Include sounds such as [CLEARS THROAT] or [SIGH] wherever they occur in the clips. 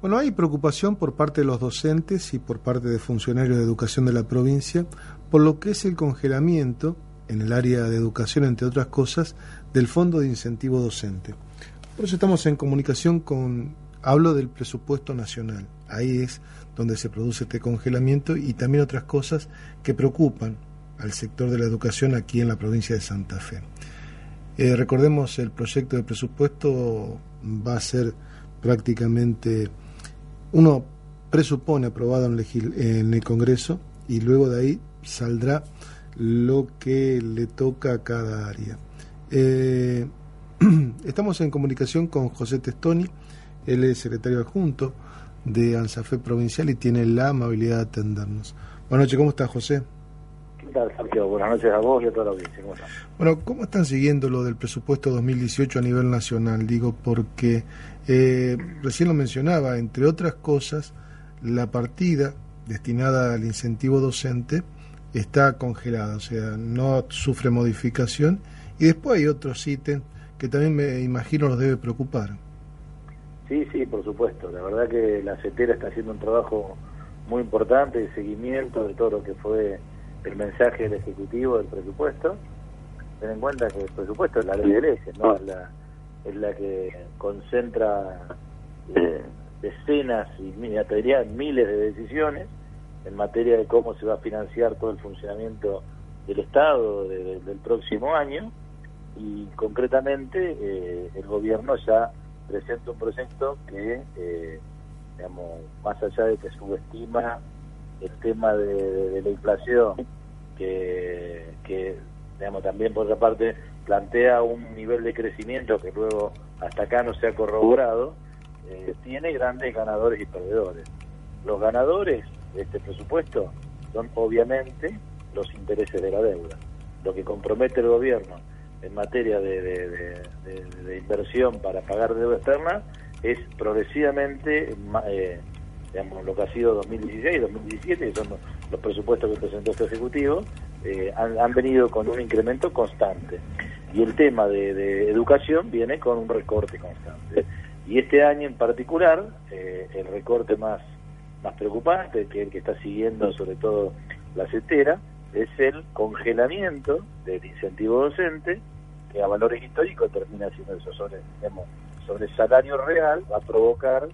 Bueno, hay preocupación por parte de los docentes y por parte de funcionarios de educación de la provincia por lo que es el congelamiento en el área de educación, entre otras cosas, del Fondo de Incentivo Docente. Por eso estamos en comunicación con, hablo del presupuesto nacional, ahí es donde se produce este congelamiento y también otras cosas que preocupan al sector de la educación aquí en la provincia de Santa Fe. Eh, recordemos, el proyecto de presupuesto va a ser prácticamente, uno presupone aprobado en, en el Congreso y luego de ahí saldrá lo que le toca a cada área. Eh, [CLEARS THROAT] estamos en comunicación con José Testoni, él es secretario adjunto de ANSAFE Provincial y tiene la amabilidad de atendernos. Buenas noches, ¿cómo estás, José? ¿Qué tal, Sergio? Buenas noches a vos y a toda la audiencia. ¿Cómo están? Bueno, ¿cómo están siguiendo lo del presupuesto 2018 a nivel nacional? Digo, porque eh, recién lo mencionaba, entre otras cosas, la partida destinada al incentivo docente está congelada, o sea, no sufre modificación. Y después hay otros ítems que también me imagino los debe preocupar. Sí, sí, por supuesto. La verdad que la CETERA está haciendo un trabajo muy importante de seguimiento de todo lo que fue el mensaje del Ejecutivo del presupuesto. Ten en cuenta que el presupuesto es la ley de leyes, ¿no? Es la, es la que concentra eh, decenas y te miles de decisiones en materia de cómo se va a financiar todo el funcionamiento del Estado del próximo año y concretamente eh, el gobierno ya presenta un proyecto que, eh, digamos, más allá de que subestima el tema de, la inflación, que, digamos, también por otra parte plantea un nivel de crecimiento que luego hasta acá no se ha corroborado, eh, tiene grandes ganadores y perdedores. Los ganadores de este presupuesto son obviamente los intereses de la deuda. Lo que compromete el gobierno en materia de, inversión para pagar deuda externa es progresivamente, eh, digamos, lo que ha sido 2016 y 2017, que son los, presupuestos que presentó este Ejecutivo, eh, han, venido con un incremento constante. Y el tema de, educación viene con un recorte constante. Y este año en particular, eh, el recorte más más preocupante, que el que está siguiendo sobre todo la CETERA, es el congelamiento del incentivo docente, que a valores históricos termina siendo eso sobre, digamos, sobre salario real, va a provocar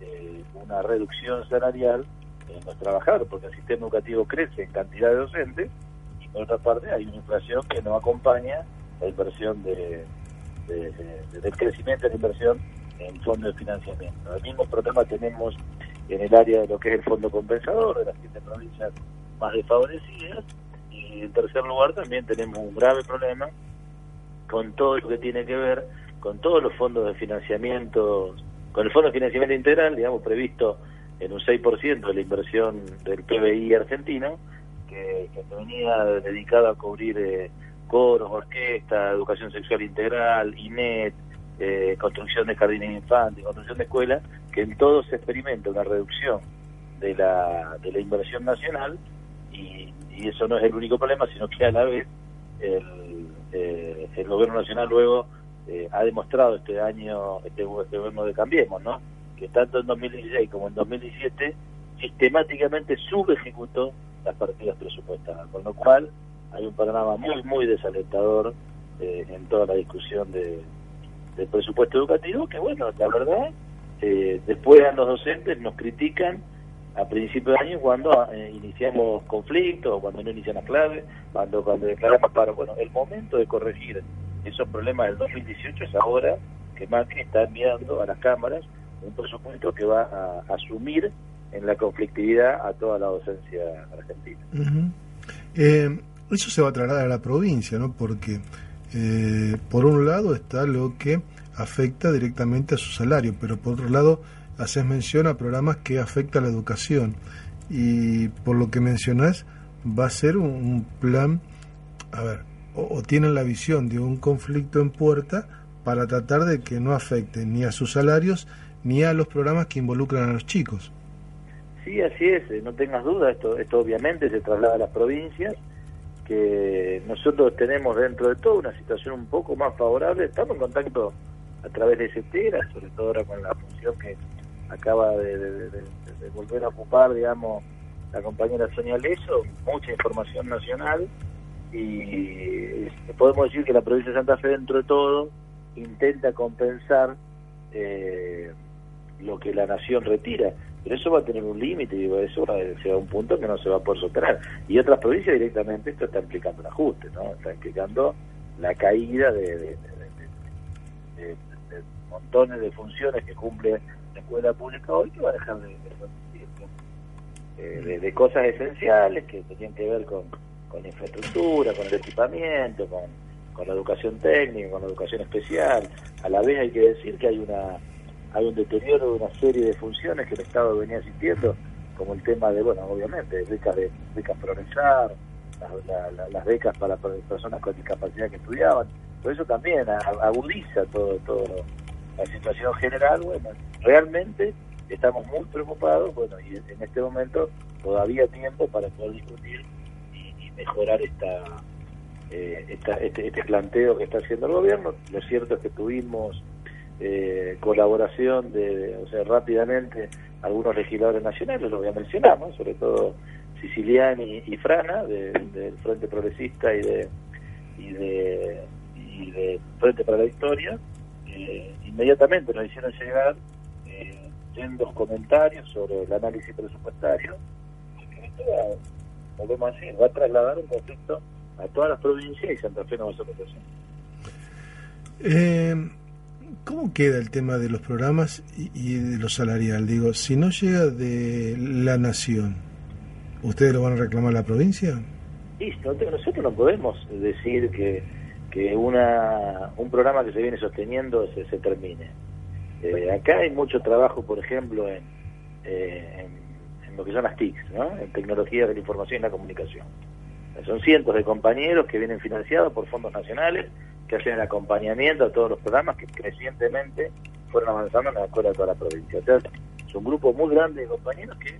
eh, una reducción salarial en los trabajadores, porque el sistema educativo crece en cantidad de docentes y por otra parte hay una inflación que no acompaña la inversión de, del crecimiento de la inversión en fondos de financiamiento. El mismo problema tenemos en el área de lo que es el fondo compensador de las siete provincias más desfavorecidas. Y en tercer lugar también tenemos un grave problema con todo lo que tiene que ver con todos los fondos de financiamiento, con el fondo de financiamiento integral, digamos, previsto en un 6% de la inversión del PBI argentino, que, venía dedicado a cubrir eh, coros, orquestas, educación sexual integral, INET, eh, construcción de jardines infantes, construcción de escuelas, que en todo se experimenta una reducción de la, de la inversión nacional y, eso no es el único problema, sino que a la vez el, eh, el gobierno nacional luego eh, ha demostrado este año, este, gobierno de Cambiemos, ¿no? que tanto en 2016 como en 2017 sistemáticamente subejecutó las partidas presupuestadas, con lo cual hay un panorama muy, muy desalentador eh, en toda la discusión de, del presupuesto educativo, que bueno, la verdad eh, después a los docentes nos critican a principios de año cuando eh, iniciamos conflictos cuando no inician las claves, cuando, cuando declaramos paro. Bueno, el momento de corregir esos problemas del 2018 es ahora que Macri está enviando a las cámaras un presupuesto que va a, asumir en la conflictividad a toda la docencia argentina. Eh, eso se va a trasladar a la provincia, ¿no? Porque por un lado está lo que afecta directamente a su salario, pero por otro lado haces mención a programas que afectan la educación y por lo que mencionás va a ser un, plan, a ver, o, tienen la visión de un conflicto en puerta para tratar de que no afecte ni a sus salarios ni a los programas que involucran a los chicos. Sí, así es, eh, no tengas duda, esto, esto obviamente se traslada a las provincias, que nosotros tenemos dentro de todo una situación un poco más favorable, estamos en contacto a través de CETERA, sobre todo ahora con la función que acaba de, volver a ocupar, digamos, la compañera Sonia Leso, mucha información nacional, y podemos decir que la provincia de Santa Fe dentro de todo intenta compensar eh, lo que la nación retira pero eso va a tener un límite, digo, eso va a ser un punto que no se va a poder superar. Y otras provincias directamente esto está implicando un ajuste, ¿no? Está implicando la caída de, montones de funciones que cumple la escuela pública hoy que va a dejar de, de, de cosas esenciales que tienen que ver con, con la infraestructura, con el equipamiento, con, con la educación técnica, con la educación especial. A la vez hay que decir que hay una hay un deterioro de una serie de funciones que el Estado venía asistiendo, como el tema de, bueno, obviamente, becas de becas progresar, las becas para, personas con discapacidad que estudiaban. Por eso también agudiza todo, todo la situación general. Bueno, realmente estamos muy preocupados, bueno, y en este momento todavía tiempo para poder discutir mejorar esta, eh, esta este, este planteo que está haciendo el gobierno. Lo cierto es que tuvimos eh, colaboración de, o sea, rápidamente algunos legisladores nacionales, lo voy a mencionar, sobre todo Siciliani y Frana, del Frente Progresista y de, y de, y de Frente para la Historia, eh, inmediatamente nos hicieron llegar eh, comentarios sobre el análisis presupuestario, volvemos a decir, va a trasladar un conflicto a todas las provincias y Santa Fe no va a ser eh, ¿Cómo queda el tema de los programas y, de lo salarial? Digo, si no llega de la nación, ¿ustedes lo van a reclamar a la provincia? Listo, nosotros no podemos decir que, que una, un programa que se viene sosteniendo se, se termine. Eh, acá hay mucho trabajo, por ejemplo, en, eh, en, lo que son las TICs, ¿no? en tecnologías de la información y la comunicación. Son cientos de compañeros que vienen financiados por fondos nacionales que hacen el acompañamiento a todos los programas que crecientemente fueron avanzando en la escuela de toda la provincia. O sea, es un grupo muy grande de compañeros que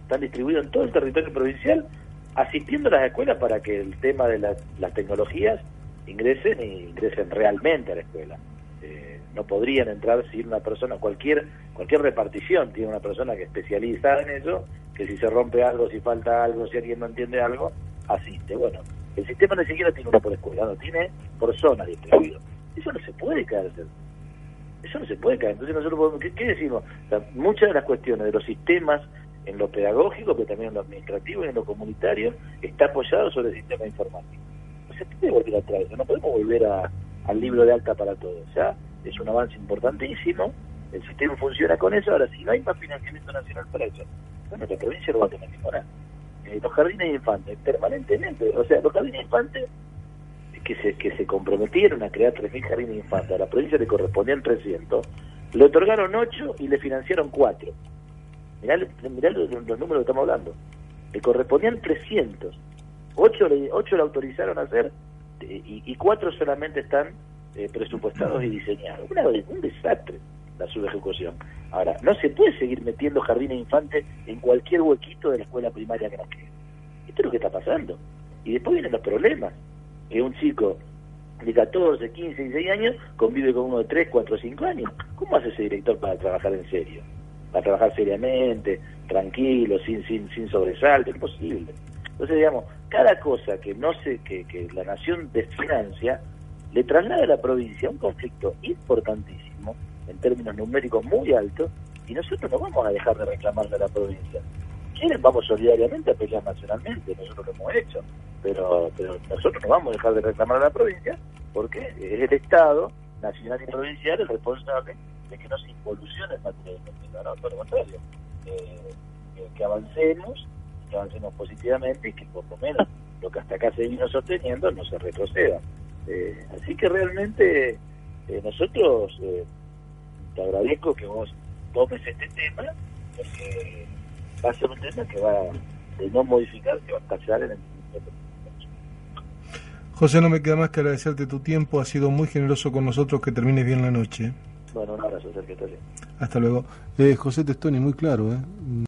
están distribuidos en todo el territorio provincial, asistiendo a las escuelas para que el tema de las tecnologías ingresen y ingresen realmente a la escuela. Eh, no podrían entrar si una persona, cualquier cualquier repartición tiene una persona que especializa en eso, que si se rompe algo, si falta algo, si alguien no entiende algo, asiste. Bueno, el sistema ni siquiera tiene una por escuela, no tiene por zona distribuido. Eso no se puede caer. Eso no se puede caer. Entonces nosotros podemos, ¿qué, decimos? muchas de las cuestiones de los sistemas en lo pedagógico, pero también en lo administrativo y en lo comunitario, está apoyado sobre el sistema informático. No se puede volver atrás, no podemos volver al libro de alta para todos. Ya es un avance importantísimo, el sistema funciona con eso, ahora si no hay más financiamiento nacional para eso, bueno, la provincia no va a tener poner. Eh, los jardines de infantes, permanentemente. O sea, los jardines de infantes que se, que se comprometieron a crear 3.000 jardines de infantes, a la provincia le correspondían 300, le otorgaron 8 y le financiaron 4. Mirá, mirá los, números que estamos hablando. Le correspondían 300. 8 le, 8 le autorizaron a hacer y, y 4 solamente están eh, presupuestados y diseñados. un desastre la subejecución. Ahora, no se puede seguir metiendo jardines infantes en cualquier huequito de la escuela primaria que nos quede. Esto es lo que está pasando. Y después vienen los problemas. Que un chico de 14, 15, 16 años convive con uno de 3, 4, 5 años. ¿Cómo hace ese director para trabajar en serio? Para trabajar seriamente, tranquilo, sin sin sin sobresalto, es imposible. Entonces, digamos, cada cosa que no se que, que la nación desfinancia le traslada a la provincia un conflicto importantísimo en términos numéricos muy altos, y nosotros no vamos a dejar de reclamarle a la provincia. Quieren, vamos solidariamente a pelear nacionalmente, nosotros lo hemos hecho, pero, pero nosotros no vamos a dejar de reclamar a la provincia porque es el Estado, nacional y provincial, el responsable de que no se involucione en materia de no, por lo contrario, eh, que avancemos, que avancemos positivamente y que por lo menos lo que hasta acá se vino sosteniendo no se retroceda. Eh, así que realmente eh, nosotros te agradezco que vos tomes este tema, porque va a ser un tema que va de no modificar, que va a estallar en el José, no me queda más que agradecerte tu tiempo, has sido muy generoso con nosotros, que termines bien la noche. Bueno, un abrazo, Sergio. Hasta luego. Eh, José Testoni, muy claro, ¿eh?